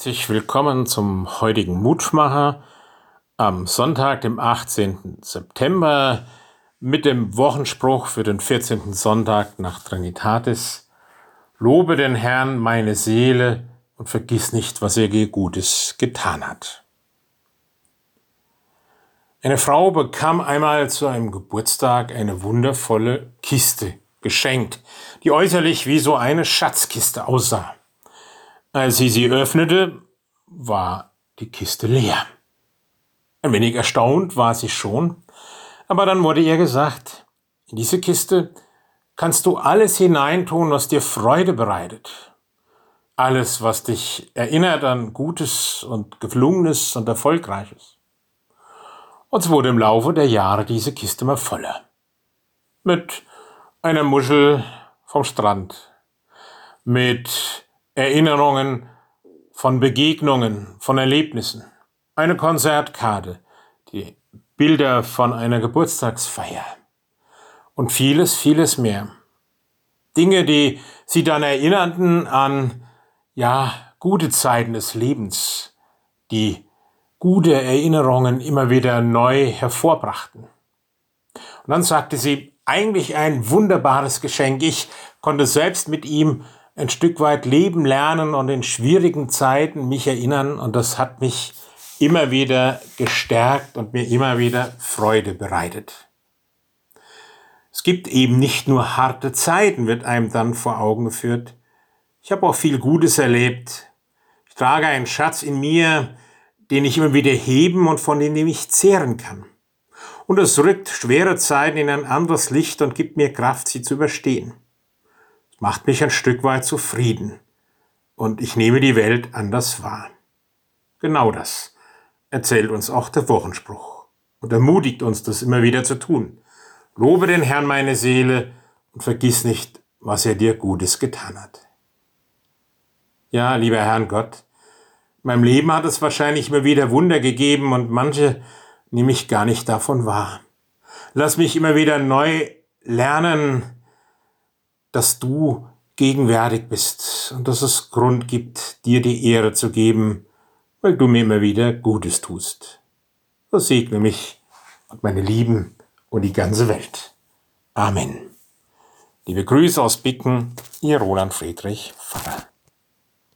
Herzlich willkommen zum heutigen Mutmacher am Sonntag, dem 18. September, mit dem Wochenspruch für den 14. Sonntag nach Trinitatis. Lobe den Herrn meine Seele und vergiss nicht, was er dir Gutes getan hat. Eine Frau bekam einmal zu einem Geburtstag eine wundervolle Kiste geschenkt, die äußerlich wie so eine Schatzkiste aussah. Als sie sie öffnete, war die Kiste leer. Ein wenig erstaunt war sie schon, aber dann wurde ihr gesagt, in diese Kiste kannst du alles hineintun, was dir Freude bereitet. Alles, was dich erinnert an Gutes und Gelungenes und Erfolgreiches. Und es wurde im Laufe der Jahre diese Kiste immer voller. Mit einer Muschel vom Strand, mit Erinnerungen von Begegnungen, von Erlebnissen, eine Konzertkarte, die Bilder von einer Geburtstagsfeier und vieles, vieles mehr. Dinge, die sie dann erinnerten an, ja, gute Zeiten des Lebens, die gute Erinnerungen immer wieder neu hervorbrachten. Und dann sagte sie, eigentlich ein wunderbares Geschenk. Ich konnte selbst mit ihm ein Stück weit leben lernen und in schwierigen Zeiten mich erinnern und das hat mich immer wieder gestärkt und mir immer wieder Freude bereitet. Es gibt eben nicht nur harte Zeiten, wird einem dann vor Augen geführt. Ich habe auch viel Gutes erlebt. Ich trage einen Schatz in mir, den ich immer wieder heben und von dem ich zehren kann. Und es rückt schwere Zeiten in ein anderes Licht und gibt mir Kraft, sie zu überstehen macht mich ein Stück weit zufrieden und ich nehme die Welt anders wahr. Genau das erzählt uns auch der Wochenspruch und ermutigt uns, das immer wieder zu tun. Lobe den Herrn meine Seele und vergiss nicht, was er dir Gutes getan hat. Ja, lieber Herrn Gott, in meinem Leben hat es wahrscheinlich immer wieder Wunder gegeben und manche nehme ich gar nicht davon wahr. Lass mich immer wieder neu lernen, dass du gegenwärtig bist und dass es Grund gibt, dir die Ehre zu geben, weil du mir immer wieder Gutes tust. So segne mich und meine Lieben und die ganze Welt. Amen. Liebe Grüße aus Bicken, Ihr Roland Friedrich Pfarrer.